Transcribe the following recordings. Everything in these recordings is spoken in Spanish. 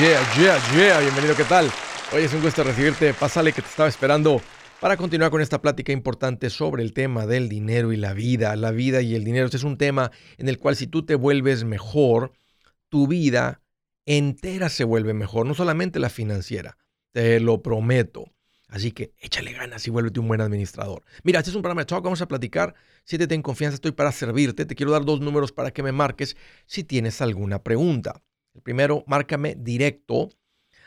yeah, yeah, yeah. Bienvenido, ¿qué tal? Hoy es un gusto recibirte. Pásale que te estaba esperando para continuar con esta plática importante sobre el tema del dinero y la vida. La vida y el dinero. Este es un tema en el cual si tú te vuelves mejor, tu vida entera se vuelve mejor, no solamente la financiera. Te lo prometo. Así que échale ganas y vuélvete un buen administrador. Mira, este es un programa de talk, vamos a platicar. Siéntete en confianza, estoy para servirte. Te quiero dar dos números para que me marques si tienes alguna pregunta. El primero, márcame directo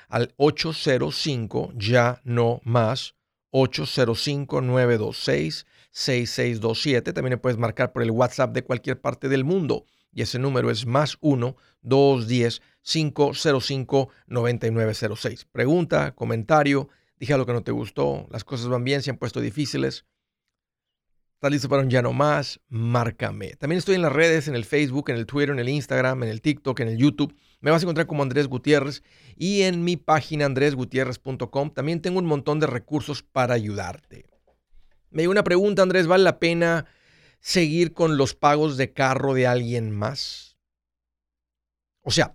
al 805 ya no más 805-926-6627. También me puedes marcar por el WhatsApp de cualquier parte del mundo. Y ese número es más 1-210-505-9906. Pregunta, comentario, dije lo que no te gustó, las cosas van bien, se han puesto difíciles. ¿Estás listo para un ya no más? Márcame. También estoy en las redes, en el Facebook, en el Twitter, en el Instagram, en el TikTok, en el YouTube. Me vas a encontrar como Andrés Gutiérrez y en mi página andresgutierrez.com también tengo un montón de recursos para ayudarte. Me dio una pregunta, Andrés, ¿vale la pena seguir con los pagos de carro de alguien más? O sea,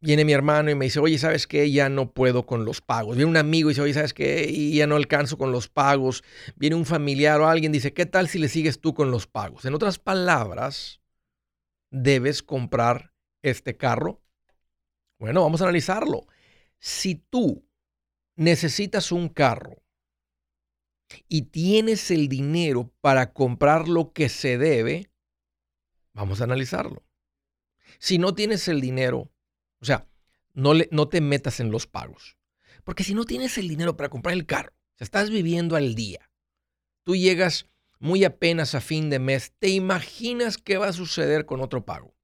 viene mi hermano y me dice, oye, ¿sabes qué? Ya no puedo con los pagos. Viene un amigo y dice, oye, ¿sabes qué? Y ya no alcanzo con los pagos. Viene un familiar o alguien dice, ¿qué tal si le sigues tú con los pagos? En otras palabras, debes comprar este carro. Bueno, vamos a analizarlo. Si tú necesitas un carro y tienes el dinero para comprar lo que se debe, vamos a analizarlo. Si no tienes el dinero, o sea, no, le, no te metas en los pagos. Porque si no tienes el dinero para comprar el carro, estás viviendo al día, tú llegas muy apenas a fin de mes, ¿te imaginas qué va a suceder con otro pago?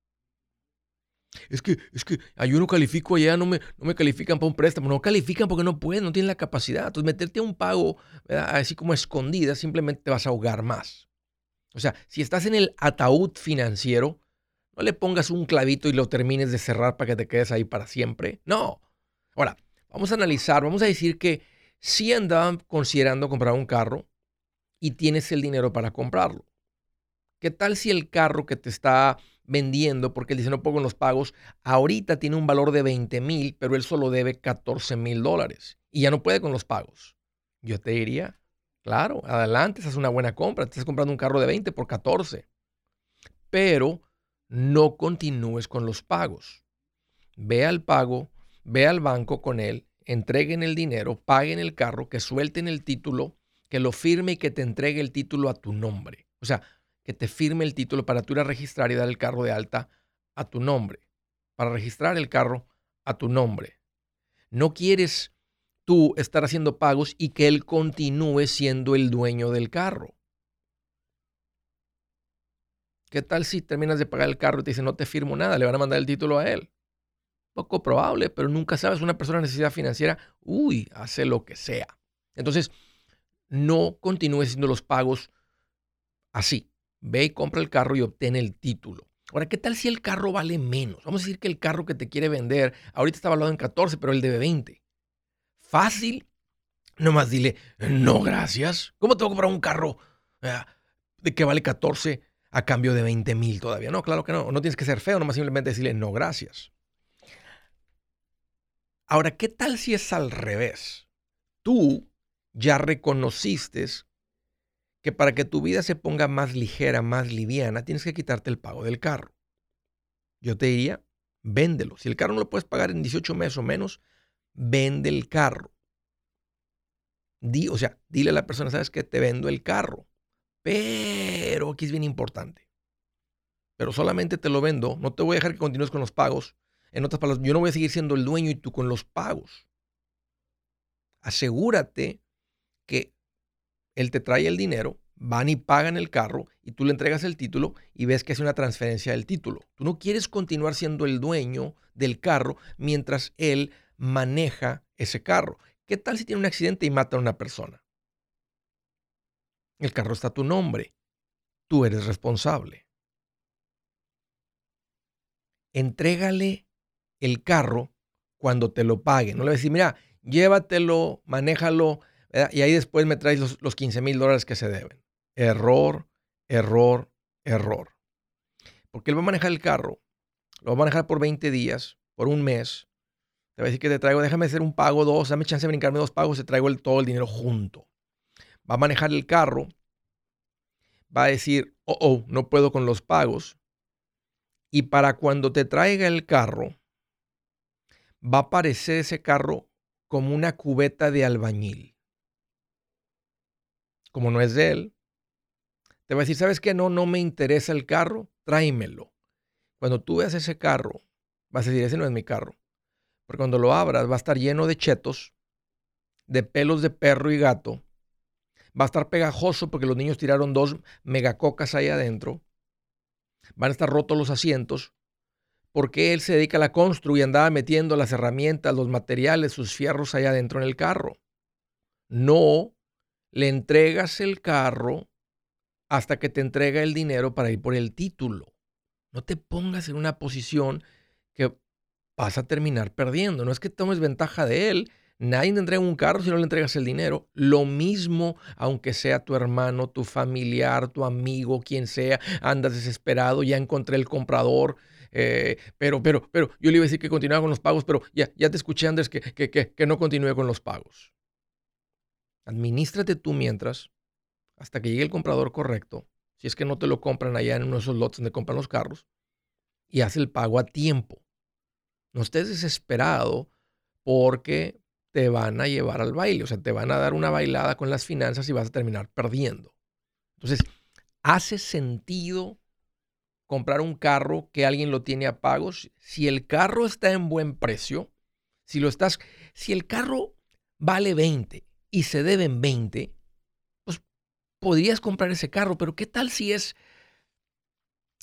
Es que, es que yo no califico allá, no me, no me califican para un préstamo, no califican porque no pueden, no tienen la capacidad. Entonces, meterte a un pago así como escondida, simplemente te vas a ahogar más. O sea, si estás en el ataúd financiero, no le pongas un clavito y lo termines de cerrar para que te quedes ahí para siempre. No. Ahora, vamos a analizar, vamos a decir que si andaban considerando comprar un carro y tienes el dinero para comprarlo. ¿Qué tal si el carro que te está vendiendo, porque él dice no pongo los pagos, ahorita tiene un valor de 20 mil, pero él solo debe 14 mil dólares y ya no puede con los pagos? Yo te diría, claro, adelante, esa es una buena compra, te estás comprando un carro de 20 por 14. Pero no continúes con los pagos. Ve al pago, ve al banco con él, entreguen el dinero, paguen el carro, que suelten el título, que lo firme y que te entregue el título a tu nombre. O sea, que te firme el título para tú ir a registrar y dar el carro de alta a tu nombre. Para registrar el carro a tu nombre. No quieres tú estar haciendo pagos y que él continúe siendo el dueño del carro. ¿Qué tal si terminas de pagar el carro y te dicen no te firmo nada? Le van a mandar el título a él. Poco probable, pero nunca sabes. Una persona de necesidad financiera, uy, hace lo que sea. Entonces, no continúes haciendo los pagos así. Ve y compra el carro y obtén el título. Ahora, ¿qué tal si el carro vale menos? Vamos a decir que el carro que te quiere vender, ahorita está valuado en 14, pero él debe 20. Fácil. Nomás dile, no, gracias. ¿Cómo tengo que comprar un carro eh, de que vale 14 a cambio de 20 mil todavía. No, claro que no. No tienes que ser feo, nomás simplemente decirle no, gracias. Ahora, ¿qué tal si es al revés? Tú ya reconociste que para que tu vida se ponga más ligera, más liviana, tienes que quitarte el pago del carro. Yo te diría, véndelo. Si el carro no lo puedes pagar en 18 meses o menos, vende el carro. Di, o sea, dile a la persona, ¿sabes qué? Te vendo el carro. Pero aquí es bien importante. Pero solamente te lo vendo, no te voy a dejar que continúes con los pagos. En otras palabras, yo no voy a seguir siendo el dueño y tú con los pagos. Asegúrate que él te trae el dinero, van y pagan el carro y tú le entregas el título y ves que es una transferencia del título. Tú no quieres continuar siendo el dueño del carro mientras él maneja ese carro. ¿Qué tal si tiene un accidente y mata a una persona? El carro está a tu nombre. Tú eres responsable. Entrégale el carro cuando te lo pague. No le vas a decir, mira, llévatelo, manéjalo y ahí después me traes los, los 15 mil dólares que se deben. Error, error, error. Porque él va a manejar el carro, lo va a manejar por 20 días por un mes, te va a decir que te traigo, déjame hacer un pago, dos, dame chance de brincarme dos pagos, te traigo el, todo el dinero junto. Va a manejar el carro, va a decir, oh, oh, no puedo con los pagos. Y para cuando te traiga el carro, va a aparecer ese carro como una cubeta de albañil. Como no es de él, te va a decir, ¿sabes qué? No, no me interesa el carro, tráemelo. Cuando tú veas ese carro, vas a decir, ese no es mi carro. Porque cuando lo abras va a estar lleno de chetos, de pelos de perro y gato. Va a estar pegajoso porque los niños tiraron dos megacocas ahí adentro. Van a estar rotos los asientos. Porque él se dedica a la constru y andaba metiendo las herramientas, los materiales, sus fierros allá adentro en el carro. No le entregas el carro hasta que te entrega el dinero para ir por el título. No te pongas en una posición que vas a terminar perdiendo. No es que tomes ventaja de él. Nadie te entrega un carro si no le entregas el dinero. Lo mismo, aunque sea tu hermano, tu familiar, tu amigo, quien sea, andas desesperado, ya encontré el comprador. Eh, pero, pero, pero, yo le iba a decir que continuara con los pagos, pero ya, ya te escuché, Andrés, que, que, que, que no continúe con los pagos. Administrate tú mientras, hasta que llegue el comprador correcto, si es que no te lo compran allá en uno de esos lotes donde compran los carros, y haz el pago a tiempo. No estés desesperado porque te van a llevar al baile, o sea, te van a dar una bailada con las finanzas y vas a terminar perdiendo. Entonces, ¿hace sentido comprar un carro que alguien lo tiene a pagos? Si el carro está en buen precio, si lo estás, si el carro vale 20 y se deben 20, podrías comprar ese carro, pero ¿qué tal si es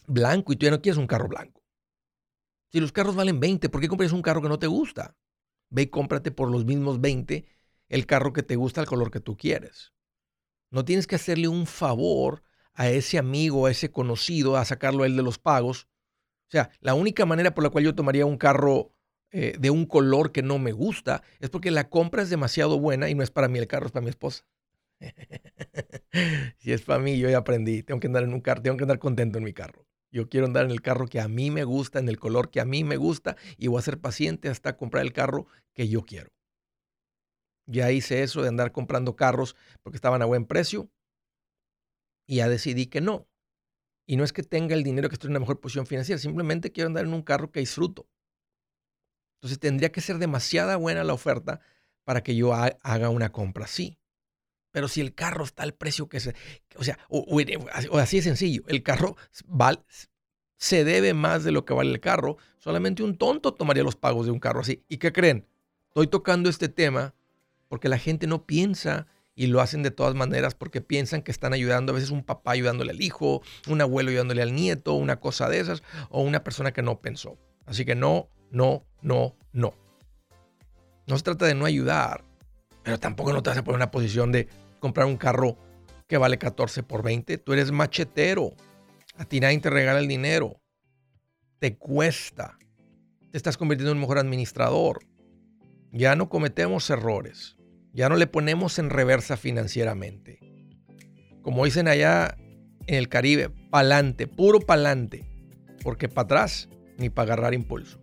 blanco y tú ya no quieres un carro blanco? Si los carros valen 20, ¿por qué compras un carro que no te gusta? Ve y cómprate por los mismos 20 el carro que te gusta, el color que tú quieres. No tienes que hacerle un favor a ese amigo, a ese conocido, a sacarlo a él de los pagos. O sea, la única manera por la cual yo tomaría un carro eh, de un color que no me gusta es porque la compra es demasiado buena y no es para mí el carro, es para mi esposa. si es para mí, yo ya aprendí. Tengo que andar en un carro, tengo que andar contento en mi carro. Yo quiero andar en el carro que a mí me gusta, en el color que a mí me gusta, y voy a ser paciente hasta comprar el carro que yo quiero. Ya hice eso de andar comprando carros porque estaban a buen precio y ya decidí que no. Y no es que tenga el dinero que estoy en una mejor posición financiera, simplemente quiero andar en un carro que disfruto. Entonces tendría que ser demasiada buena la oferta para que yo haga una compra así. Pero si el carro está al precio que se... O sea, o, así es sencillo, el carro se debe más de lo que vale el carro. Solamente un tonto tomaría los pagos de un carro así. ¿Y qué creen? Estoy tocando este tema porque la gente no piensa y lo hacen de todas maneras porque piensan que están ayudando, a veces un papá ayudándole al hijo, un abuelo ayudándole al nieto, una cosa de esas, o una persona que no pensó. Así que no, no, no, no. No se trata de no ayudar, pero tampoco no te vas a poner en una posición de comprar un carro que vale 14 por 20. Tú eres machetero. A ti nadie te regala el dinero. Te cuesta. Te estás convirtiendo en un mejor administrador. Ya no cometemos errores. Ya no le ponemos en reversa financieramente. Como dicen allá en el Caribe, pa'lante, puro pa'lante. Porque para atrás ni para agarrar impulso.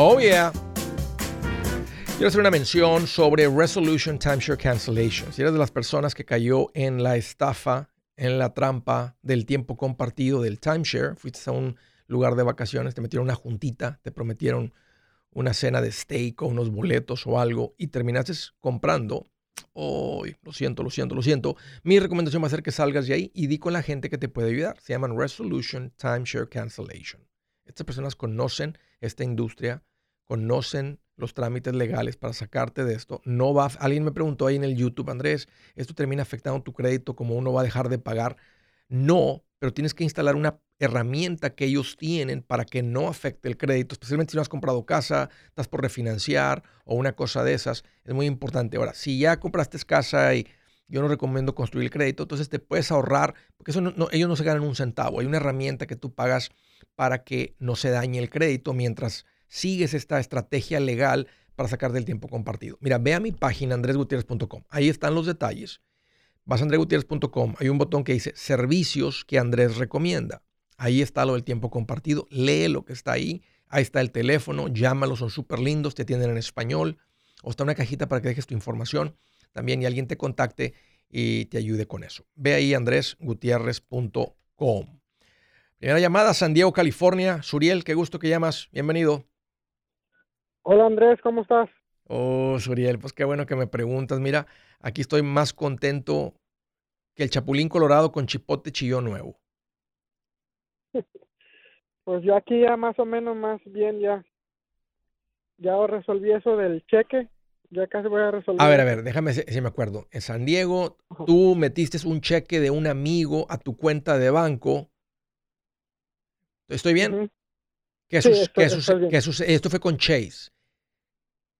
Oh, yeah. Quiero hacer una mención sobre Resolution Timeshare Cancellation. Si eres de las personas que cayó en la estafa, en la trampa del tiempo compartido del timeshare, fuiste a un lugar de vacaciones, te metieron una juntita, te prometieron una cena de steak o unos boletos o algo y terminaste comprando. Oh, lo siento, lo siento, lo siento. Mi recomendación va a ser que salgas de ahí y di con la gente que te puede ayudar. Se llaman Resolution Timeshare Cancellation. Estas personas conocen esta industria, conocen los trámites legales para sacarte de esto. No va, alguien me preguntó ahí en el YouTube, Andrés, ¿esto termina afectando tu crédito como uno va a dejar de pagar? No, pero tienes que instalar una herramienta que ellos tienen para que no afecte el crédito, especialmente si no has comprado casa, estás por refinanciar o una cosa de esas. Es muy importante. Ahora, si ya compraste casa y yo no recomiendo construir el crédito, entonces te puedes ahorrar, porque eso ellos no se ganan un centavo. Hay una herramienta que tú pagas para que no se dañe el crédito mientras sigues esta estrategia legal para sacar del tiempo compartido. Mira, ve a mi página andresgutierrez.com. Ahí están los detalles. Vas a andresgutierrez.com. Hay un botón que dice servicios que Andrés recomienda. Ahí está lo del tiempo compartido. Lee lo que está ahí. Ahí está el teléfono. Llámalos, son súper lindos. Te atienden en español. O está una cajita para que dejes tu información también y alguien te contacte y te ayude con eso. Ve ahí andresgutierrez.com. Primera llamada, San Diego, California. Suriel, qué gusto que llamas. Bienvenido. Hola Andrés, ¿cómo estás? Oh, Suriel, pues qué bueno que me preguntas. Mira, aquí estoy más contento que el Chapulín Colorado con chipote chillón nuevo. Pues yo aquí ya más o menos más bien ya ya resolví eso del cheque. Ya casi voy a resolver. A ver, a ver, déjame si me acuerdo. En San Diego, tú metiste un cheque de un amigo a tu cuenta de banco. ¿Estoy bien? ¿Qué, Esto fue con Chase.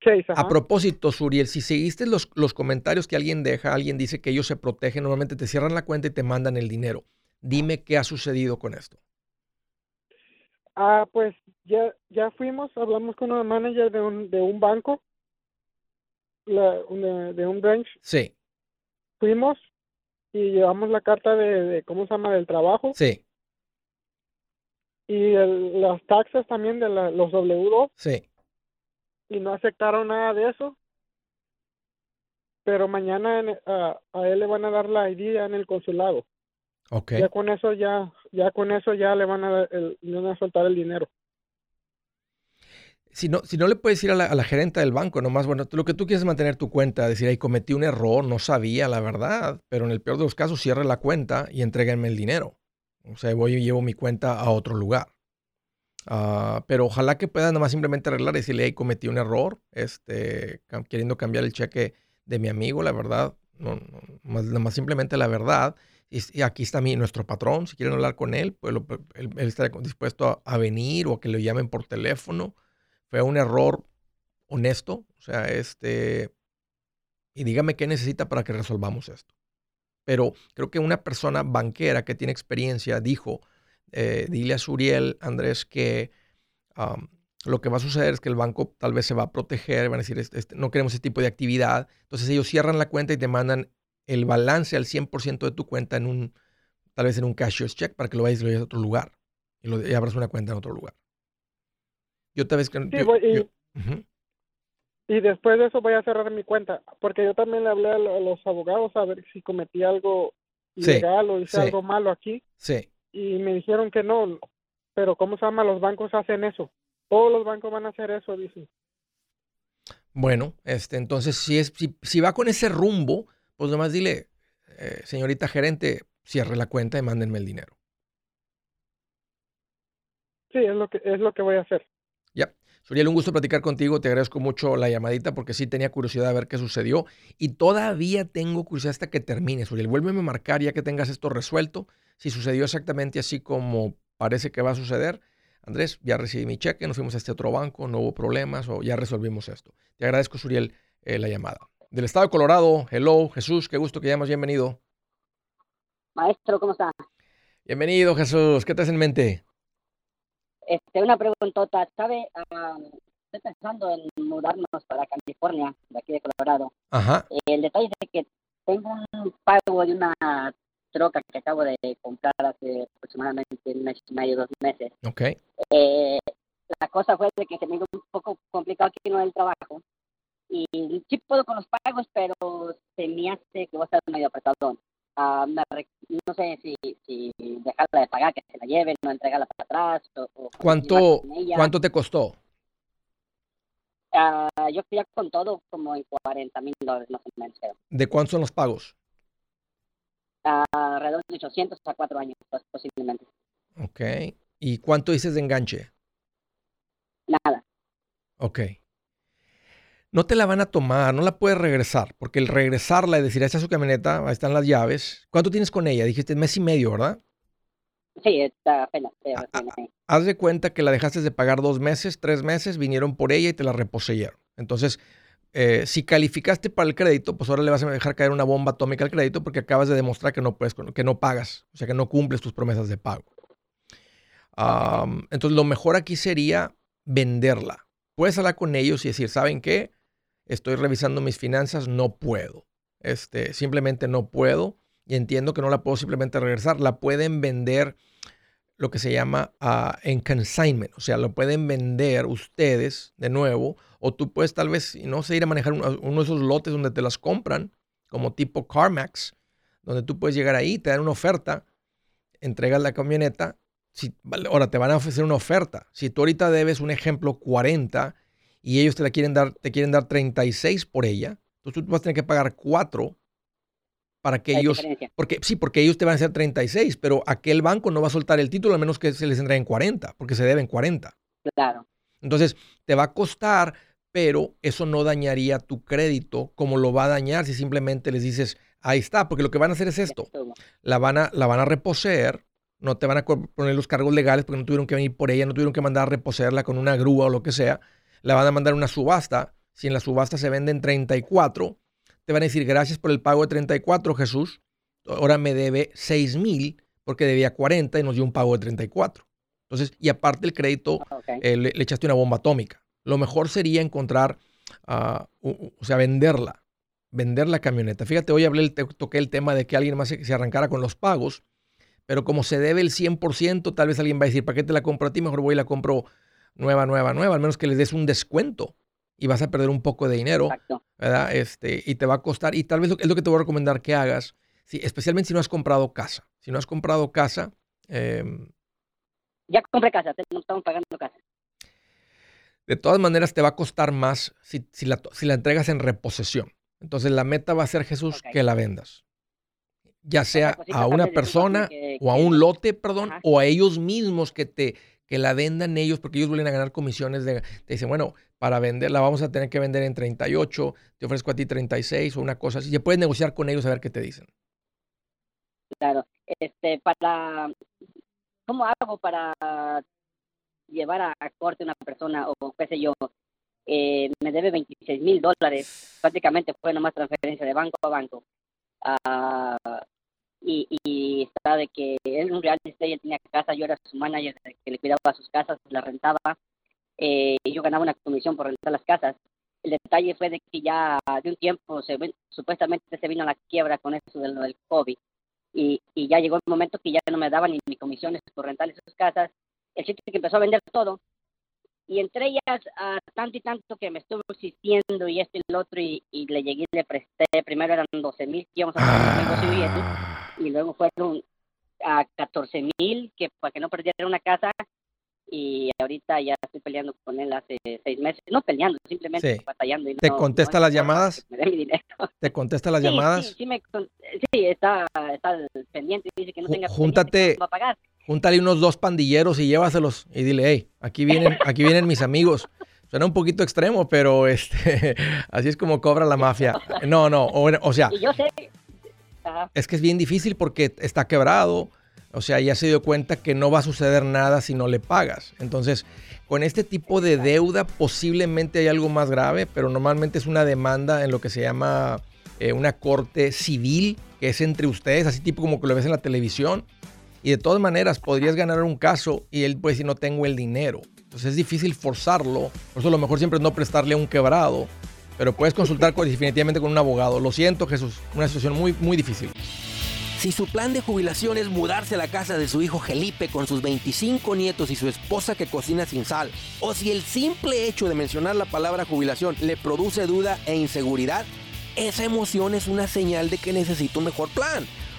Chase A propósito, Suriel, si seguiste los, los comentarios que alguien deja, alguien dice que ellos se protegen, normalmente te cierran la cuenta y te mandan el dinero. Dime qué ha sucedido con esto. Ah, pues ya, ya fuimos, hablamos con un manager de un, de un banco, de un branch. Sí. Fuimos y llevamos la carta de, ¿cómo se llama?, del trabajo. Sí. Y las taxas también de los W2. Sí. Y no aceptaron nada de eso. Pero mañana a, a él le van a dar la ID en el consulado. Okay. Ya con eso ya, ya con eso ya le van a, el, le van a soltar el dinero. Si no, si no le puedes ir a la, a la gerente del banco, nomás, bueno, lo que tú quieres es mantener tu cuenta, decir, ahí cometí un error, no sabía la verdad, pero en el peor de los casos cierre la cuenta y entréguenme el dinero. O sea, voy y llevo mi cuenta a otro lugar. Uh, pero ojalá que puedan nomás simplemente arreglar y decirle, ahí cometí un error, este, queriendo cambiar el cheque de mi amigo, la verdad, no, no más, nomás simplemente la verdad y, aquí está mi, nuestro patrón, si quieren hablar con él, pues él, está dispuesto a, venir o a que lo llamen por teléfono. Fue un error honesto, o sea, este, y dígame qué necesita para que resolvamos esto. Pero creo que una persona banquera que tiene experiencia dijo, eh, dile a Suriel, Andrés, que lo que va a suceder es que el banco tal vez se va a proteger, van a decir, este, no queremos ese tipo de actividad. Entonces ellos cierran la cuenta y te mandan el balance al 100% de tu cuenta en un, tal vez en un cashier's check para que lo vayas y lo lleves a otro lugar y, lo, abras una cuenta en otro lugar. Yo vez que... y, después de eso voy a cerrar mi cuenta, porque yo también le hablé a los abogados a ver si cometí algo ilegal o hice sí. algo malo aquí Sí. y me dijeron que no, pero ¿cómo se llama? Los bancos hacen eso. Todos los bancos van a hacer eso, dicen. Bueno, este, entonces si es, si, si va con ese rumbo, pues nomás dile, eh, señorita gerente, cierre la cuenta y mándenme el dinero. Sí, es lo que es lo que voy a hacer. Suriel, un gusto platicar contigo. Te agradezco mucho la llamadita porque sí tenía curiosidad de ver qué sucedió. Y todavía tengo curiosidad hasta que termine. Suriel, vuélveme a marcar ya que tengas esto resuelto. Si sucedió exactamente así como parece que va a suceder. Andrés, ya recibí mi cheque, nos fuimos a este otro banco, no hubo problemas o ya resolvimos esto. Te agradezco, Suriel, eh, la llamada. Del estado de Colorado, hello, Jesús, qué gusto que llamas, bienvenido. Maestro, ¿cómo está? Bienvenido, Jesús, ¿qué te hace en mente? Este, una preguntota, ¿sabe? Ah, estoy pensando en mudarnos para California, de aquí de Colorado. Ajá, El detalle es que tengo un pago de una troca que acabo de comprar hace aproximadamente un mes y medio, dos meses. ok. Eh, la cosa fue de que se me hizo un poco complicado aquí en el trabajo. Y sí puedo con los pagos, pero se me hace que voy a estar medio apretado. No sé si, si dejarla de pagar, que se la lleven, o entregarla para atrás. O, o ¿Cuánto. ¿Cuánto te costó? Ah, yo fui con todo como en 40 mil dólares más o menos. creo. ¿De cuántos son los pagos? Ah, alrededor de 800 a 4 años, pues, posiblemente. Ok. ¿Y cuánto dices de enganche? Nada. Ok. No te la van a tomar, no la puedes regresar, porque el regresarla y decir, esta es su camioneta, ahí están las llaves. ¿Cuánto tienes con ella? Dijiste mes y medio, ¿verdad? Sí, está apenas. Ah, ahí. Haz de cuenta que la dejaste de pagar dos meses, tres meses, vinieron por ella y te la reposeyeron. Entonces, eh, si calificaste para el crédito, pues ahora le vas a dejar caer una bomba atómica al crédito porque acabas de demostrar que no puedes, que no pagas, o sea, que no cumples tus promesas de pago. Entonces, lo mejor aquí sería venderla. Puedes hablar con ellos y decir, ¿saben qué? Estoy revisando mis finanzas, no puedo. Este, simplemente no puedo y entiendo que no la puedo simplemente regresar. La pueden vender lo que se llama ah, en consignment, o sea, lo pueden vender ustedes de nuevo, o tú puedes tal vez, no sé, ir a manejar uno, de esos lotes donde te las compran, como tipo CarMax, donde tú puedes llegar ahí, te dan una oferta, entregas la camioneta, si, ahora te van a ofrecer una oferta. Si tú ahorita debes un ejemplo 40 y ellos te la quieren dar, te quieren dar 36 por ella, entonces tú vas a tener que pagar 4 para que ellos diferencia. porque sí, porque ellos te van a hacer 36, pero aquel banco no va a soltar el título a menos que se les entreguen 40, porque se deben 40. Claro. Entonces, te va a costar, pero eso no dañaría tu crédito como lo va a dañar si simplemente les dices, ahí está, porque lo que van a hacer es esto, la van a, la van a reposeer, no te van a poner los cargos legales porque no tuvieron que venir por ella, no tuvieron que mandar a reposeerla con una grúa o lo que sea, la van a mandar a una subasta, si en la subasta se venden 34, te van a decir, gracias por el pago de 34, Jesús, ahora me debe 6 mil porque debía 40 y nos dio un pago de 34. Entonces, y aparte el crédito, Ah, eh, le, le echaste una bomba atómica. Lo mejor sería encontrar, ah, o sea, venderla, vender la camioneta. Fíjate, hoy hablé, toqué el tema de que alguien más se, se arrancara con los pagos, pero como se debe el 100%, tal vez alguien va a decir, ¿para qué te la compro a ti? Mejor voy y la compro nueva, nueva, nueva, al menos que les des un descuento y vas a perder un poco de dinero. Exacto. ¿verdad? Este, y te va a costar, y tal vez lo- es lo que te voy a recomendar que hagas, si, especialmente si no has comprado casa. Si no has comprado casa, em, Ya compré casa, no estamos pagando casa. de todas maneras te va a costar más si, si la, si la entregas en reposesión. Entonces la meta va a ser, Jesús, que la vendas. Ya sea a una persona que- o a un lote, perdón, Ajá. o a ellos mismos que te que la vendan ellos, porque ellos vuelven a ganar comisiones de, te dicen, bueno, para venderla vamos a tener que vender en 38, te ofrezco a ti 36 o una cosa así. Ya puedes negociar con ellos a ver qué te dicen. Claro. Este, para, ¿cómo hago para llevar a, a corte una persona o qué sé yo? Eh, me debe 26 mil dólares. Prácticamente fue nomás transferencia de banco a banco. Ah, y, y está de que él un real estate, él tenía casa, yo era su manager que le cuidaba sus casas, la rentaba. Eh, y yo ganaba una comisión por rentar las casas. El detalle fue de que ya de un tiempo se supuestamente se vino a la quiebra con eso de lo del COVID y, y ya llegó el momento que ya no me daban ni, ni comisiones por rentarle sus casas. El sitio que empezó a vender todo. Y entre ellas, a tanto y tanto que me estuvo insistiendo y esto y lo otro, y, y le llegué y le presté. Primero eran 12 mil que íbamos a hacer un negocio y eso. Y luego fueron a 14 mil que para que no perdiera una casa y ahorita ya estoy peleando con él hace seis meses, no peleando, simplemente batallando. ¿Te contesta las llamadas? Me mi dinero. ¿Te contesta las llamadas? Sí, sí, está, está pendiente, dice que no tenga Júntate, va a pagar. Júntale unos dos pandilleros y llévaselos y dile, hey, aquí vienen, aquí vienen mis amigos. Suena un poquito extremo, pero este, así es como cobra la mafia. No, no, o, sea. yo sé. Es que es bien difícil porque está quebrado o sea, ya se dio cuenta que no va a suceder nada si no le pagas. Entonces, con este tipo de deuda posiblemente hay algo más grave, pero normalmente es una demanda en lo que se llama eh, una corte civil, que es entre ustedes, así tipo como que lo ves en la televisión. Y de todas maneras, podrías ganar un caso y él puede decir no tengo el dinero. Entonces es difícil forzarlo. Por eso lo mejor siempre es no prestarle a un quebrado. Pero puedes consultar definitivamente con un abogado. Lo siento, Jesús. Una situación muy, muy difícil. Si su plan de jubilación es mudarse a la casa de su hijo Felipe con sus 25 nietos y su esposa que cocina sin sal, o si el simple hecho de mencionar la palabra jubilación le produce duda e inseguridad, esa emoción es una señal de que necesita un mejor plan.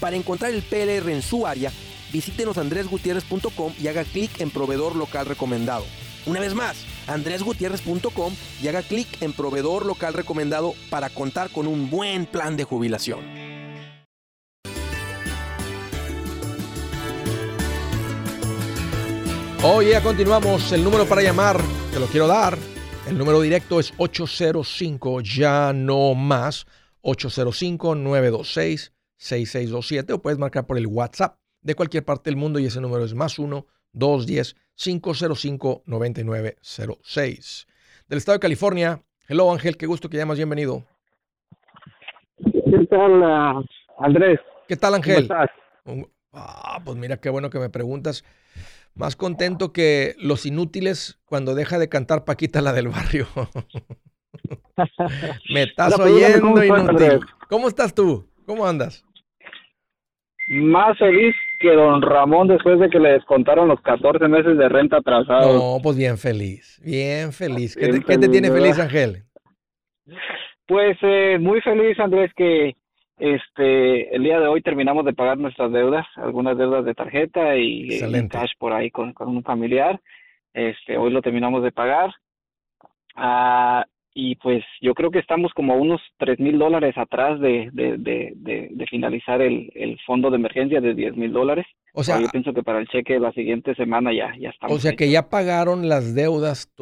Para encontrar el PLR en su área, visítenos andresgutierrez.com y haga clic en proveedor local recomendado. Una vez más, andresgutierrez.com y haga clic en proveedor local recomendado para contar con un buen plan de jubilación. Hoy ya continuamos. El número para llamar, te lo quiero dar. El número directo es 805, ya no más, 805-926-6627 o puedes marcar por el WhatsApp de cualquier parte del mundo y ese número es más 1-210-505-9906. Del estado de California. Hello Ángel, qué gusto que llamas, bienvenido. ¿Qué tal, uh, Andrés? ¿Qué tal Ángel? ¿Cómo estás? Ah, pues mira qué bueno que me preguntas. Más contento que los inútiles cuando deja de cantar Paquita la del barrio. me estás oyendo inútil. ¿Cómo estás tú? ¿Cómo andas? Más feliz que don Ramón después de que le descontaron los 14 meses de renta atrasado. No, pues bien feliz, bien feliz. ¿Qué, te, tiene feliz, Ángel? Pues eh, muy feliz, Andrés, que este el día de hoy terminamos de pagar nuestras deudas, algunas deudas de tarjeta y, cash por ahí con, con, un familiar. Este, hoy lo terminamos de pagar. Ah, y pues yo creo que estamos como unos tres mil dólares atrás de, de, de, de, finalizar el, el fondo de emergencia de diez mil dólares. O sea, yo pienso que para el cheque de la siguiente semana ya, ya estamos. O sea que ya pagaron las deudas.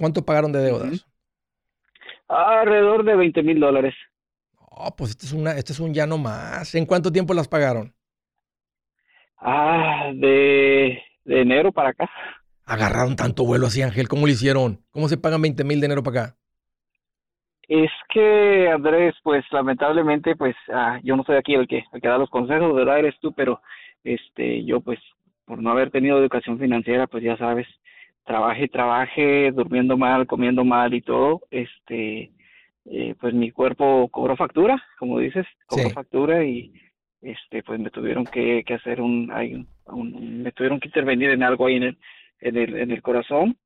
cuánto, pagaron de deudas? Alrededor de 20 mil dólares. Oh, pues este es, una, este es un ya no más. ¿En cuánto tiempo las pagaron? Ah, de, de enero para acá. Agarraron tanto vuelo así, Ángel. ¿Cómo lo hicieron? ¿Cómo se pagan 20 mil de enero para acá? Es que, Andrés, pues lamentablemente, pues ah, yo no soy aquí el que, el que da los consejos, ¿verdad? Eres tú, pero este, yo pues por no haber tenido educación financiera, pues ya sabes, trabaje, trabaje, durmiendo mal, comiendo mal y todo, este, eh, pues mi cuerpo cobró factura, como dices, cobró factura y este, pues me tuvieron que, que hacer un, hay un, me tuvieron que intervenir en algo ahí en el, en el, en el corazón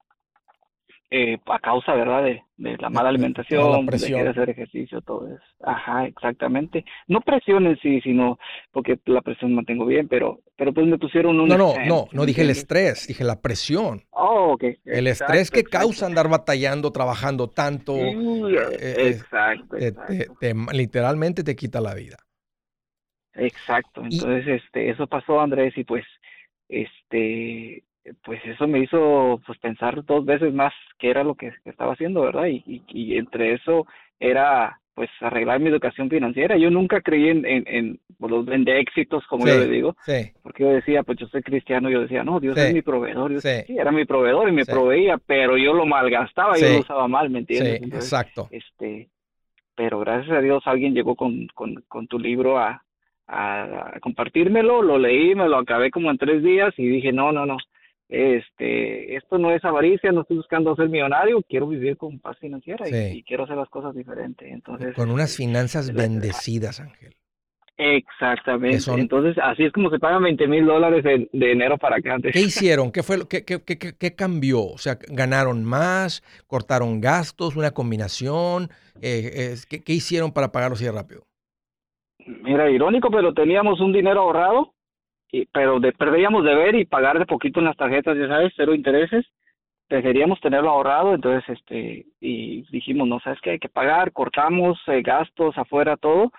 eh, a causa, ¿verdad? De, de la mala alimentación, de querer hacer ejercicio, todo eso. Ajá, exactamente. No presión en sí, sino porque la presión mantengo bien, pero pero pues me pusieron un... No, no, no, no dije el estrés, dije la presión. Oh, ok. El estrés que causa andar batallando, trabajando tanto. Eh, exacto, literalmente te quita la vida. Exacto. Entonces, este, eso pasó, Andrés, y pues, este, pues eso me hizo pues pensar dos veces más qué era lo que, estaba haciendo, ¿verdad? Y, y, entre eso era pues arreglar mi educación financiera. Yo nunca creí en, en, en pues, los de éxitos, como yo le digo, porque yo decía, pues yo soy cristiano, yo decía, no, Dios es mi proveedor, sí. era mi proveedor y me proveía, pero yo lo malgastaba, yo lo usaba mal, ¿me entiendes? exacto. Este, pero gracias a Dios alguien llegó con, con, con tu libro a, a, compartírmelo, lo leí, me lo acabé como en tres días y dije, no, no, no, este, esto no es avaricia, no estoy buscando ser millonario, quiero vivir con paz financiera y, quiero hacer las cosas diferentes. Entonces, con unas finanzas bendecidas, Ángel. Exactamente. Entonces, así es como se pagan 20 mil dólares de, enero para acá. ¿Qué hicieron? ¿Qué, fue lo, qué, qué, qué, qué, cambió? O sea, ¿ganaron más? ¿Cortaron gastos? ¿Una combinación? Eh, ¿qué, ¿Qué hicieron para pagarlo así de rápido? Mira, irónico, pero teníamos un dinero ahorrado, y, pero de, perdíamos de ver y pagar de poquito en las tarjetas, ya sabes, cero intereses. Preferíamos tenerlo ahorrado, entonces, este, y dijimos, no, sabes que hay que pagar, cortamos eh, gastos afuera, todo.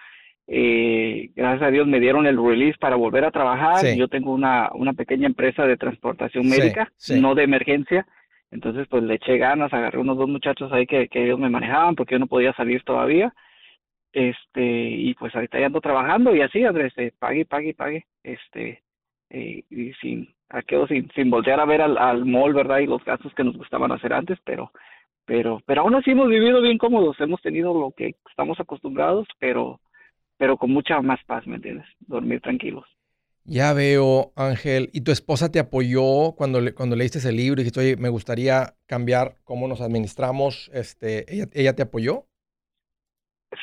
Eh, gracias a Dios me dieron el release para volver a trabajar. Yo tengo una, una pequeña empresa de transportación médica, no de emergencia. Entonces, pues le eché ganas, agarré unos dos muchachos ahí que, que ellos me manejaban porque yo no podía salir todavía este y pues ahorita ya ando trabajando y así Andrés eh, pague pague pague este eh, y sin quedo sin sin voltear a ver al, al mall verdad y los gastos que nos gustaban hacer antes pero pero pero aún así hemos vivido bien cómodos hemos tenido lo que estamos acostumbrados pero pero con mucha más paz me entiendes dormir tranquilos ya veo, Ángel. ¿Y tu esposa te apoyó cuando, le, cuando leíste ese libro y dijiste, oye, me gustaría cambiar cómo nos administramos? Este, ¿ella, ¿Ella te apoyó?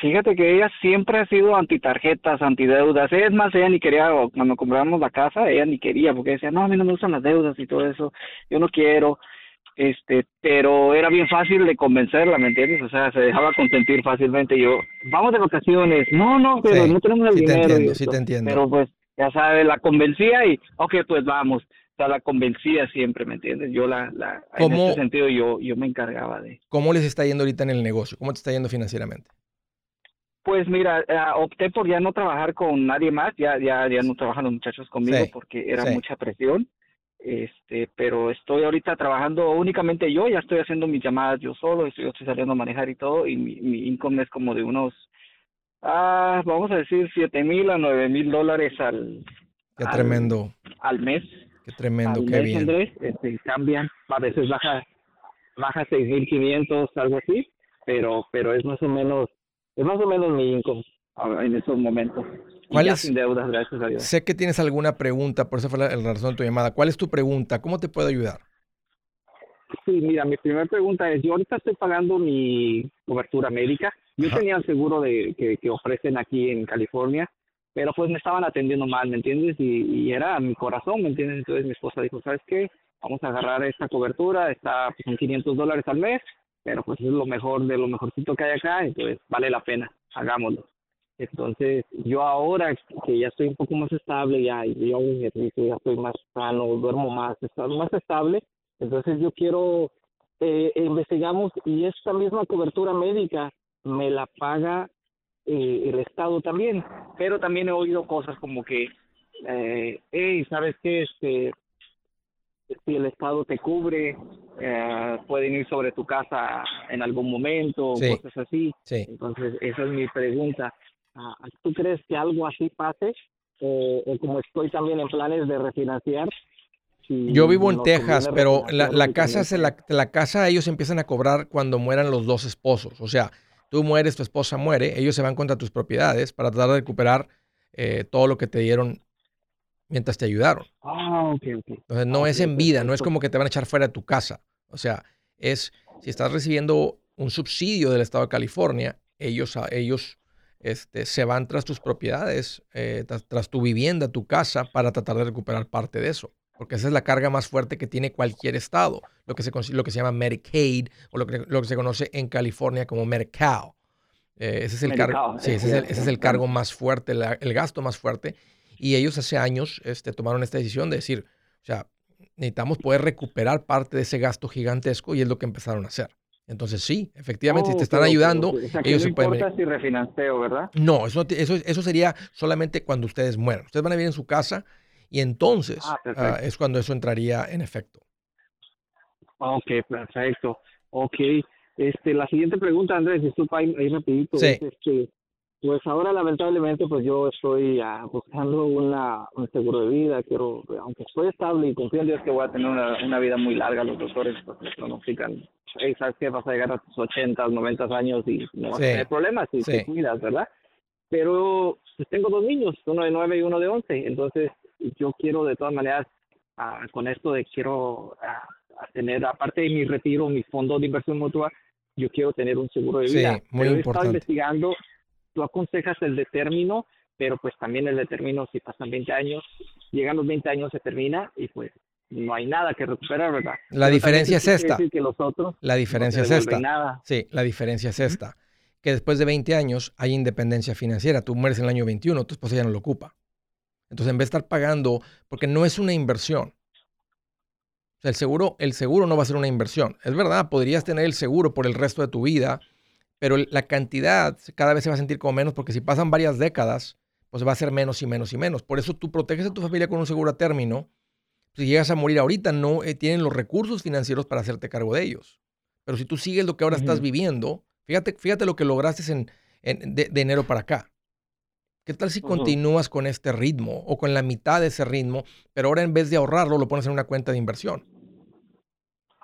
Fíjate que ella siempre ha sido antitarjetas, antideudas. Es más, ella ni quería, cuando compramos la casa, ella ni quería, porque decía, no, a mí no me gustan las deudas y todo eso, yo no quiero. Este, pero era bien fácil de convencerla, ¿me entiendes? O sea, se dejaba consentir fácilmente. Yo, vamos de vacaciones. No, no, pero no tenemos el sí dinero. Te entiendo, sí te entiendo. Pero pues, ya sabes, la convencía y, ok, pues vamos. O sea, la convencía siempre, ¿me entiendes? Yo la, la en ese sentido yo, yo me encargaba de. ¿Cómo les está yendo ahorita en el negocio? ¿Cómo te está yendo financieramente? Pues mira, eh, opté por ya no trabajar con nadie más, ya ya ya no trabajan los muchachos conmigo porque era mucha presión. Este, pero estoy ahorita trabajando únicamente yo, ya estoy haciendo mis llamadas yo solo, estoy, estoy saliendo a manejar y todo y mi, mi income es como de unos ah, vamos a decir siete mil a nueve mil dólares al Qué tremendo. Al mes. Qué tremendo, qué bien. Andrés, este, cambian, a veces baja baja seis mil quinientos, algo así, pero pero es más o menos es más o menos mi income en estos momentos. ¿Cuál es? Sin deudas, gracias a Dios. Sé que tienes alguna pregunta, por eso fue la, razón de tu llamada. ¿Cuál es tu pregunta? ¿Cómo te puedo ayudar? Sí, mira, mi primera pregunta es, yo ahorita estoy pagando mi cobertura médica. Yo tenía el seguro de, que, que, ofrecen aquí en California, pero pues me estaban atendiendo mal, ¿me entiendes? Y, y era mi corazón, ¿me entiendes? Entonces mi esposa dijo, ¿sabes qué? Vamos a agarrar esta cobertura, está pues, en 500 dólares al mes, pero pues es lo mejor de lo mejorcito que hay acá, entonces vale la pena, hagámoslo. Entonces, yo ahora que ya estoy un poco más estable, ya yo un ejercicio, ya estoy más sano, duermo más, estoy más estable, entonces yo quiero, eh, investigamos y esta misma cobertura médica me la paga eh, el Estado también, pero también he oído cosas como que, eh, hey, ¿sabes qué? Este, si el Estado te cubre, eh, pueden ir sobre tu casa en algún momento, cosas así. Entonces, esa es mi pregunta. Ah, ¿Tú crees que algo así pase? o como estoy también en planes de refinanciar. Yo vivo en Texas, pero la, casa se la, la casa ellos empiezan a cobrar cuando mueran los dos esposos. O sea, tú mueres, tu esposa muere, ellos se van contra tus propiedades para tratar de recuperar eh, todo lo que te dieron mientras te ayudaron. Ah, ok, ok. Entonces no es en vida, no es como que te van a echar fuera de tu casa. O sea, es si estás recibiendo un subsidio del estado de California, ellos, ellos este, se van tras tus propiedades, eh, tras, tu vivienda, tu casa, para tratar de recuperar parte de eso. Porque esa es la carga más fuerte que tiene cualquier estado, lo que se, lo que se llama Medicaid o lo que, lo que se conoce en California como Mercado. Eh, ese, es el cargo, sí, ese, es el, cargo más fuerte, el gasto más fuerte. Y ellos hace años este, tomaron esta decisión de decir, o sea, necesitamos poder recuperar parte de ese gasto gigantesco y es lo que empezaron a hacer. Entonces sí, efectivamente, si te están ayudando, ellos se pueden... si refinanceo, ¿verdad? No, eso, eso, eso sería solamente cuando ustedes mueran. Ustedes van a vivir en su casa y entonces ah, ah, es cuando eso entraría en efecto. Ok, perfecto. Ok. Este, la siguiente pregunta, Andrés, disculpa ahí, ahí rapidito. Sí. este, pues ahora lamentablemente pues yo estoy uh, buscando una, un seguro de vida, quiero, aunque estoy estable y confío en Dios que voy a tener una, una vida muy larga, los doctores pues me pronostican, sabes que vas a llegar a tus 80, 90 años y no vas a tener problemas si te cuidas, ¿verdad? pero pues, tengo dos niños, uno de nueve y uno de once, entonces yo quiero de todas maneras, ah, con esto de quiero ah, tener, aparte de mi retiro, mi fondo de inversión mutua, yo quiero tener un seguro de vida. Sí, muy Pero he importante. estado investigando, tú aconsejas el de término, pero pues también el de término, si pasan 20 años, llegan los 20 años, se termina y pues no hay nada que recuperar, ¿verdad? La Pero diferencia es esta. que los otros La diferencia no es esta. Nada. Sí, la diferencia es esta. Que después de 20 años hay independencia financiera. Tú mueres en el año 21, tu esposa ya no lo ocupa. Entonces, en vez de estar pagando, porque no es una inversión. O sea, el seguro, el seguro no va a ser una inversión. Es verdad, podrías tener el seguro por el resto de tu vida, pero la cantidad cada vez se va a sentir como menos porque si pasan varias décadas, pues va a ser menos y menos y menos. Por eso tú proteges a tu familia con un seguro a término. Si llegas a morir ahorita, no eh, tienen los recursos financieros para hacerte cargo de ellos. Pero si tú sigues lo que ahora estás viviendo, fíjate, fíjate lo que lograste en, en- de, de enero para acá. ¿Qué tal si Ujú. continúas con este ritmo o con la mitad de ese ritmo, pero ahora en vez de ahorrarlo lo pones en una cuenta de inversión?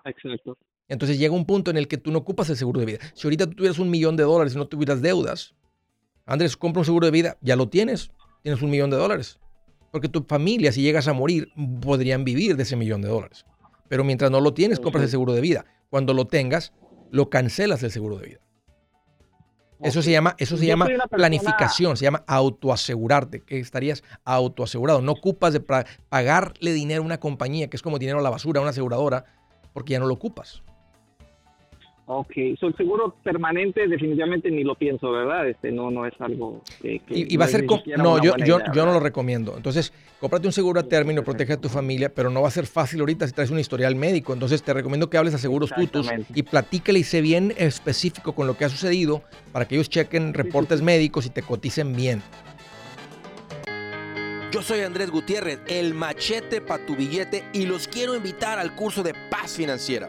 Exacto. Entonces llega un punto en el que tú no ocupas el seguro de vida. Si ahorita tú tuvieras un millón de dólares y no tuvieras deudas, Andrés, compra un seguro de vida, ya lo tienes, tienes un millón de dólares. Porque tu familia, si llegas a morir, podrían vivir de ese millón de dólares. Pero mientras no lo tienes, compras el seguro de vida. Cuando lo tengas, lo cancelas el seguro de vida. Eso se llama, eso se llama persona- planificación, se llama autoasegurarte, que estarías autoasegurado. No ocupas de pagarle dinero a una compañía, que es como dinero a la basura, a una aseguradora, porque ya no lo ocupas. Ok, so, el seguro permanente definitivamente ni lo pienso, ¿verdad? Este no no es algo que, que Y, y va a no ser no, yo, yo, idea, yo no lo recomiendo. Entonces, cómprate un seguro a término, protege a tu familia, pero no va a ser fácil ahorita si traes un historial médico. Entonces, te recomiendo que hables a Seguros Tutus y platícale y sé bien específico con lo que ha sucedido para que ellos chequen reportes médicos y te coticen bien. Yo soy Andrés Gutiérrez, el machete para tu billete y los quiero invitar al curso de paz financiera.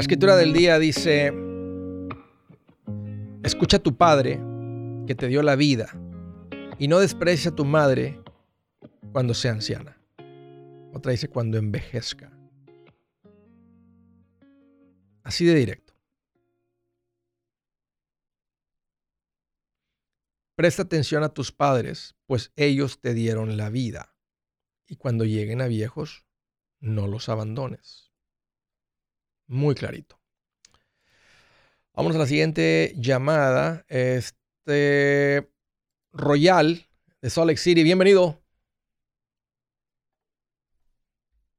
La escritura del día dice, escucha a tu padre que te dio la vida y no desprecia a tu madre cuando sea anciana. Otra dice cuando envejezca. Así de directo. Presta atención a tus padres, pues ellos te dieron la vida. Y cuando lleguen a viejos, no los abandones. Muy clarito. Vamos a la siguiente llamada. Este Royal de Salt Lake City, bienvenido.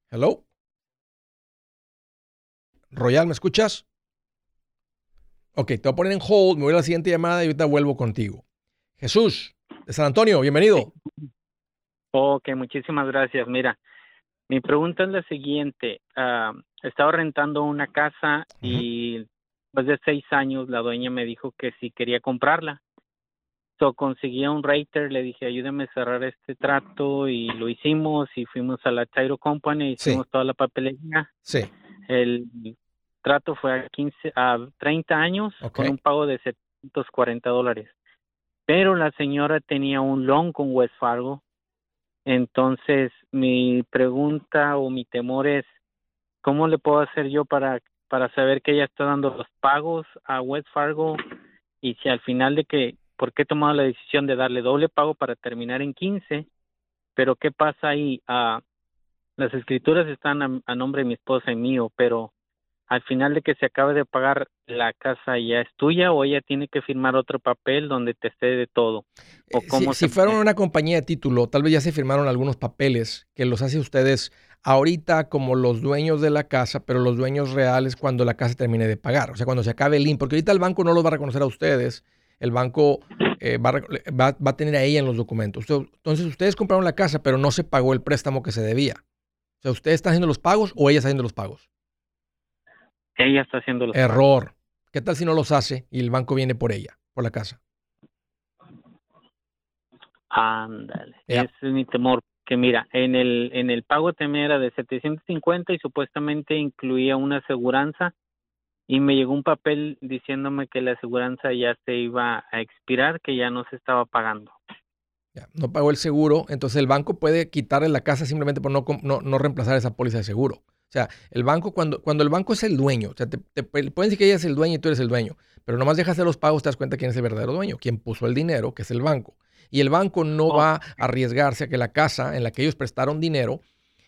Hello. Royal, ¿me escuchas? Ok, te voy a poner en hold, me voy a la siguiente llamada y ahorita vuelvo contigo. Jesús, de San Antonio, bienvenido. Ok, muchísimas gracias. Mira, mi pregunta es la siguiente. ah, estaba rentando una casa y después de seis años la dueña me dijo que si quería comprarla. So, conseguí a un rater, le dije, ayúdame a cerrar este trato y lo hicimos y fuimos a la Tyro Company, Sí. hicimos toda la papelería. Sí, El trato fue a 15, a 30 años con un pago de 740 dólares. Pero la señora tenía un loan con West Fargo. Entonces, mi pregunta o mi temor es, ¿cómo le puedo hacer yo para, para saber que ella está dando los pagos a West Fargo? Y si al final de que, ¿por qué he tomado la decisión de darle doble pago para terminar en 15? Pero ¿qué pasa ahí? Ah, las escrituras están a nombre de mi esposa y mío, pero al final de que se acabe de pagar, la casa ya es tuya o ella tiene que firmar otro papel donde te cede todo. ¿O Eh, cómo si, si se- fueron una compañía de título, tal vez ya se firmaron algunos papeles que los hace ustedes ahorita como los dueños de la casa, pero los dueños reales cuando la casa termine de pagar. O sea, cuando se acabe el IN, porque ahorita el banco no los va a reconocer a ustedes. El banco eh, va, va- va a tener a ella en los documentos. Entonces, ustedes compraron la casa, pero no se pagó el préstamo que se debía. O sea, ¿usted está haciendo los pagos o ella está haciendo los pagos? Ella está haciendo los pagos. Error. ¿Qué tal si no los hace y el banco viene por ella, por la casa? Ándale. Ese es mi temor. Que mira, en el, en el pago también era de 750 y supuestamente incluía una aseguranza y me llegó un papel diciéndome que la aseguranza ya se iba a expirar, que ya no se estaba pagando. Ya, no pagó el seguro, entonces el banco puede quitarle la casa simplemente por no, no, no reemplazar esa póliza de seguro. O sea, el banco, cuando, cuando el banco es el dueño, o sea, te, te pu- pueden decir que ella es el dueño y tú eres el dueño, pero nomás dejas de los pagos, te das cuenta quién es el verdadero dueño, quién puso el dinero, que es el banco. Y el banco no Oh. va a arriesgarse a que la casa en la que ellos prestaron dinero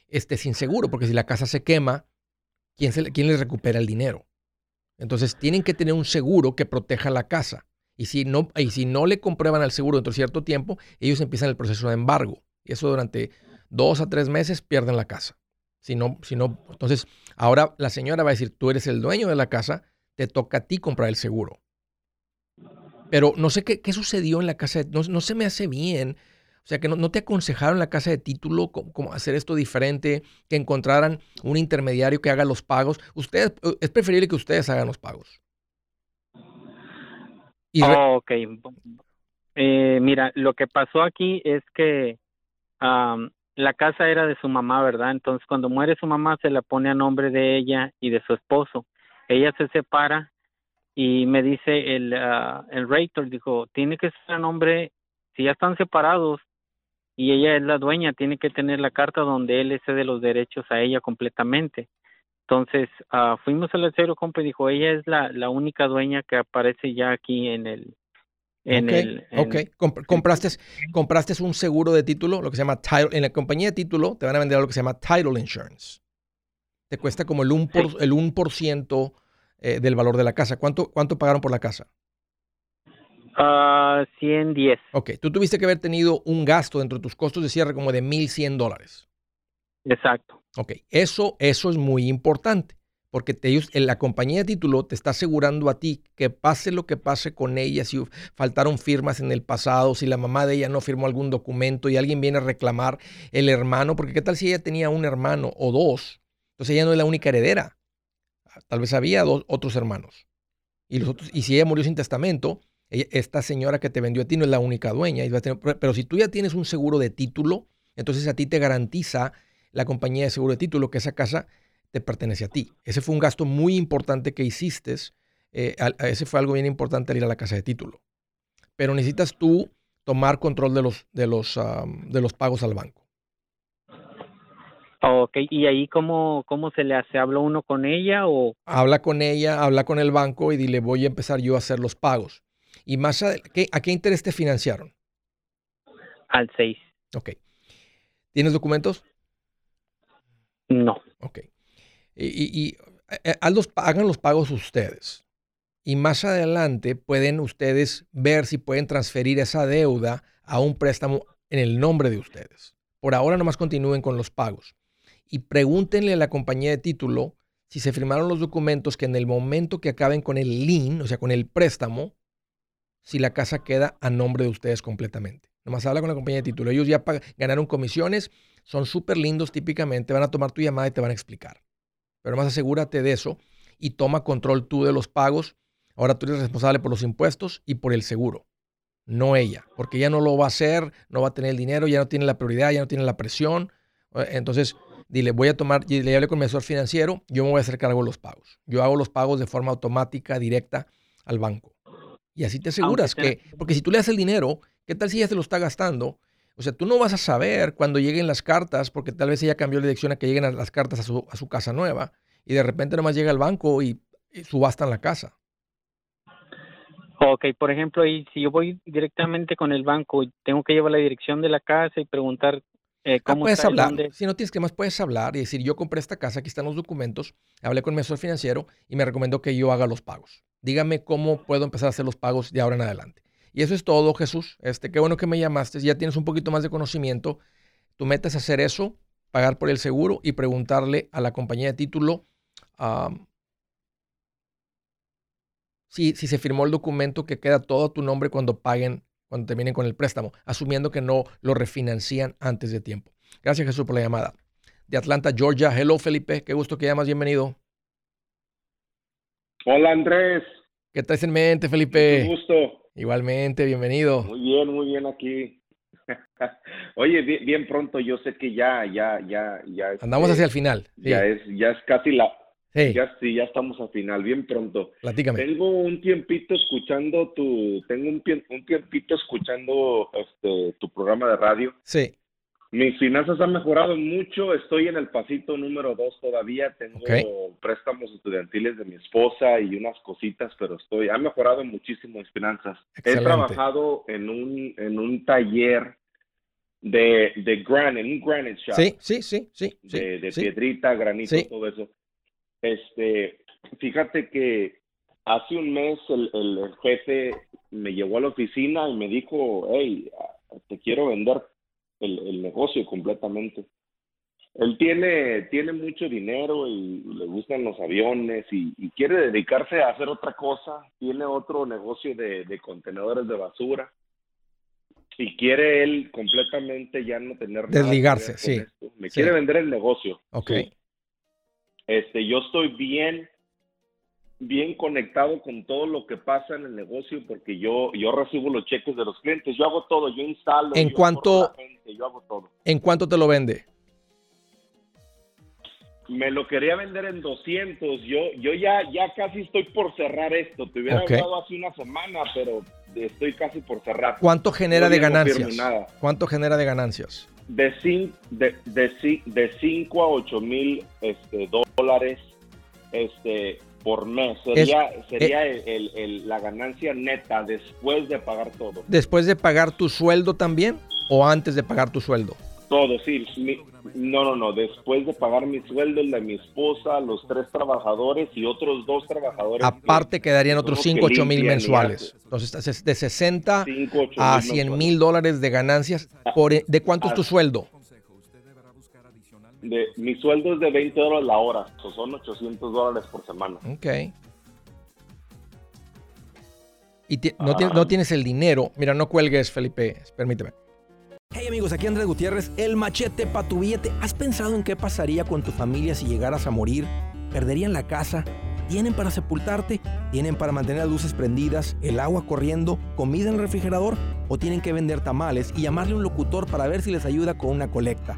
esté sin seguro, porque si la casa se quema, ¿quién, se quién les recupera el dinero? Entonces tienen que tener un seguro que proteja la casa. Y si no, y si no le comprueban al seguro dentro de cierto tiempo, ellos empiezan el proceso de embargo. Y eso durante dos a tres meses pierden la casa. Si no, si no, entonces ahora la señora va a decir, tú eres el dueño de la casa, te toca a ti comprar el seguro. Pero no sé qué, qué sucedió en la casa, de- no, no se me hace bien. O sea, que no, no te aconsejaron la casa de título cómo, hacer esto diferente, que encontraran un intermediario que haga los pagos. Ustedes, es preferible que ustedes hagan los pagos. Y Oh, ok. Eh, mira, lo que pasó aquí es que la casa era de su mamá, ¿verdad? Entonces, cuando muere su mamá, se la pone a nombre de ella y de su esposo. Ella se separa y me dice el, ah, el rector, dijo, tiene que ser a nombre, si ya están separados y ella es la dueña, tiene que tener la carta donde él cede los derechos a ella completamente. Entonces, ah, fuimos al acero compa y dijo, ella es la, la única dueña que aparece ya aquí en el... En ok, el en- ok. Comp- compraste, compraste un seguro de título, lo que se llama title. En la compañía de título te van a vender algo que se llama title insurance. Te cuesta como el 1%, por, el 1% eh, del valor de la casa. ¿Cuánto, ¿Cuánto pagaron por la casa? Ah, 110. Ok, tú tuviste que haber tenido un gasto dentro de tus costos de cierre como de 1.100 dólares. Exacto. Ok, eso, eso es muy importante, porque te, en la compañía de título te está asegurando a ti que pase lo que pase con ella, si faltaron firmas en el pasado, si la mamá de ella no firmó algún documento y alguien viene a reclamar el hermano, porque qué tal si ella tenía un hermano o dos, entonces ella no es la única heredera, tal vez había dos otros hermanos. Y, si ella murió sin testamento, ella- esta señora que te vendió a ti no es la única dueña. pero si tú ya tienes un seguro de título, entonces a ti te garantiza la compañía de seguro de título que esa casa te pertenece a ti. Ese fue un gasto muy importante que hiciste. eh, a- ese fue algo bien importante al ir a la casa de título. Pero necesitas tú tomar control de los, de los, de los pagos al banco. Ok, ¿y ahí cómo, cómo se le hace? ¿Habla uno con ella o...? Habla con ella, habla con el banco y dile, voy a empezar yo a hacer los pagos. Y más adel- ¿qué- ¿a qué interés te financiaron? Al 6. Ok. ¿Tienes documentos? No. Ok. Y, eh, los- hagan los pagos ustedes. Y más adelante pueden ustedes ver si pueden transferir esa deuda a un préstamo en el nombre de ustedes. Por ahora nomás continúen con los pagos. Y pregúntenle a la compañía de título si se firmaron los documentos que en el momento que acaben con el lien, o sea, con el préstamo, si la casa queda a nombre de ustedes completamente. Nomás habla con la compañía de título. Ellos ya ganaron comisiones, son súper lindos típicamente, van a tomar tu llamada y te van a explicar. Pero más asegúrate de eso y toma control tú de los pagos. Ahora tú eres responsable por los impuestos y por el seguro, no ella, porque ella no lo va a hacer, no va a tener el dinero, ya no tiene la prioridad, ya no tiene la presión. Entonces, dile, voy a tomar, le hablé con mi asesor financiero, yo me voy a hacer cargo de los pagos. Yo hago los pagos de forma automática, directa al banco. Y así te aseguras que, porque si tú le das el dinero, ¿qué tal si ella se lo está gastando? O sea, tú no vas a saber cuando lleguen las cartas, porque tal vez ella cambió la dirección a que lleguen a las cartas a su, a su casa nueva, y de repente nomás llega al banco y, y subastan la casa. Ok, por ejemplo, y si yo voy directamente con el banco, tengo que llevar la dirección de la casa y preguntar Eh, Ah, ¿Cómo puedes está? ¿En hablar. dónde? Si no tienes que más, puedes hablar y decir, yo compré esta casa, aquí están los documentos, hablé con mi asesor financiero y me recomendó que yo haga los pagos. Dígame cómo puedo empezar a hacer los pagos de ahora en adelante. Y eso es todo, Jesús. Este, qué bueno que me llamaste. Ya tienes un poquito más de conocimiento. Tu meta es hacer eso, pagar por el seguro y preguntarle a la compañía de título si, si se firmó el documento que queda todo a tu nombre cuando paguen, cuando terminen con el préstamo, asumiendo que no lo refinancian antes de tiempo. Gracias, Jesús, por la llamada. De Atlanta, Georgia. Hello, Felipe. Qué gusto que llamas. Bienvenido. Hola Andrés, ¿Qué traes en mente, Felipe? mucho gusto. Igualmente, bienvenido. Muy bien, muy bien aquí. Oye, bien, bien pronto, yo sé que ya, ya, ya, ya. Andamos este, hacia el final. Sí, Ya es, ya es casi la, sí, ya sí, ya estamos al final, bien pronto. platícame. Tengo un tiempito escuchando tu, tengo un, un tiempito escuchando este tu programa de radio. Sí, Mis finanzas han mejorado mucho, estoy en el pasito número dos todavía, tengo Ok. préstamos estudiantiles de mi esposa y unas cositas, pero estoy, ha mejorado muchísimo mis finanzas. Excelente. He trabajado en un, en un taller de, de granite, un granite shop, sí, sí, sí, sí. sí, de, de sí. piedrita, granito, Sí. todo eso. Este, fíjate que hace un mes el, el, el jefe me llevó a la oficina y me dijo, hey, te quiero vender el, el negocio completamente. Él tiene, tiene mucho dinero y le gustan los aviones y, y quiere dedicarse a hacer otra cosa. Tiene otro negocio de, de contenedores de basura y quiere él completamente ya no tener nada que ver Desligarse, con sí, esto. Me sí. quiere vender el negocio. Ok. Sí. Este, yo estoy bien, bien conectado con todo lo que pasa en el negocio porque yo, yo recibo los cheques de los clientes, yo hago todo, yo instalo, En yo cuanto- corro la gente, yo hago todo. ¿En cuánto te lo vende? Me lo quería vender en 200, yo, yo ya, ya casi estoy por cerrar esto, te hubiera Ok. hablado hace una semana, pero estoy casi por cerrar. ¿Cuánto genera de no ganancias? nada. ¿Cuánto genera de ganancias? de, cin- de, de, ci- de 5 a 8 mil este, dólares este, por mes. Sería, sería el- el- el- la ganancia neta después de pagar todo. ¿Después de pagar tu sueldo también o antes de pagar tu sueldo? Todo, sí. mi- no, no, no. Después de pagar mi sueldo, el de mi esposa, los tres trabajadores y otros dos trabajadores. Aparte quedarían otros son 5, los que 8 mil mensuales. Entonces, de 60 Cinco, ocho a mil 100 mensuales. mil dólares de ganancias. Por, e- ¿De cuánto es tu Ah. sueldo? De, mi sueldo es de 20 dólares la hora. so son 800 dólares por semana. Ok. Y ti- no, Ah. tienes, no tienes el dinero. Mira, no cuelgues, Felipe. Permíteme. Hey amigos, aquí Andrés Gutiérrez, el machete para tu billete. ¿Has pensado en qué pasaría con tu familia si llegaras a morir? ¿Perderían la casa? ¿Tienen para sepultarte? ¿Tienen para mantener las luces prendidas, el agua corriendo, comida en el refrigerador? ¿O tienen que vender tamales y llamarle a un locutor para ver si les ayuda con una colecta?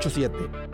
8-7.